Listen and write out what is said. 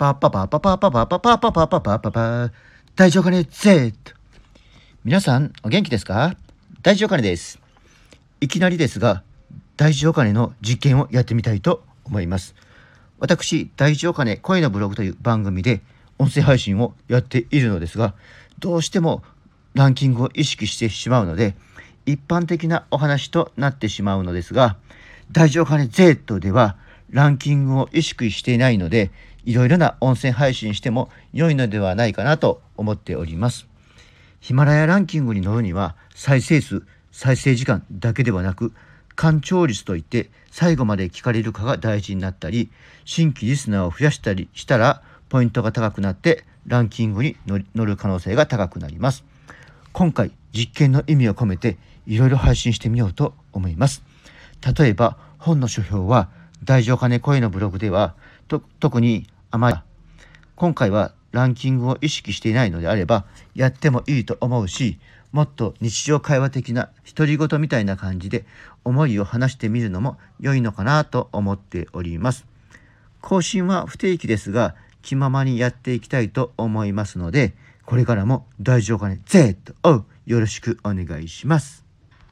パパパパパパパパパパパパパパパ大丈夫かね Z 皆さんお元気ですか大丈夫かねですいきなりですが大事お金の実験をやってみたいと思います私大事お金声のブログという番組で音声配信をやっているのですがどうしてもランキングを意識してしまうので一般的なお話となってしまうのですが大丈夫かね Z ではランキングを意識していないのでいろいろな音声配信しても良いのではないかなと思っております。ヒマラヤランキングに乗るには再生数再生時間だけではなく干潮率といって最後まで聞かれるかが大事になったり新規リスナーを増やしたりしたらポイントが高くなってランキングに乗る可能性が高くなります。今回実験の意味を込めていろいろ配信してみようと思います。例えば本の書評は大乗金声のブログでは特にあまり今回はランキングを意識していないのであればやってもいいと思うしもっと日常会話的な独り言みたいな感じで思いを話してみるのも良いのかなと思っております。更新は不定期ですが気ままにやっていきたいと思いますのでこれからも大丈夫かね Z をよろしくお願いします。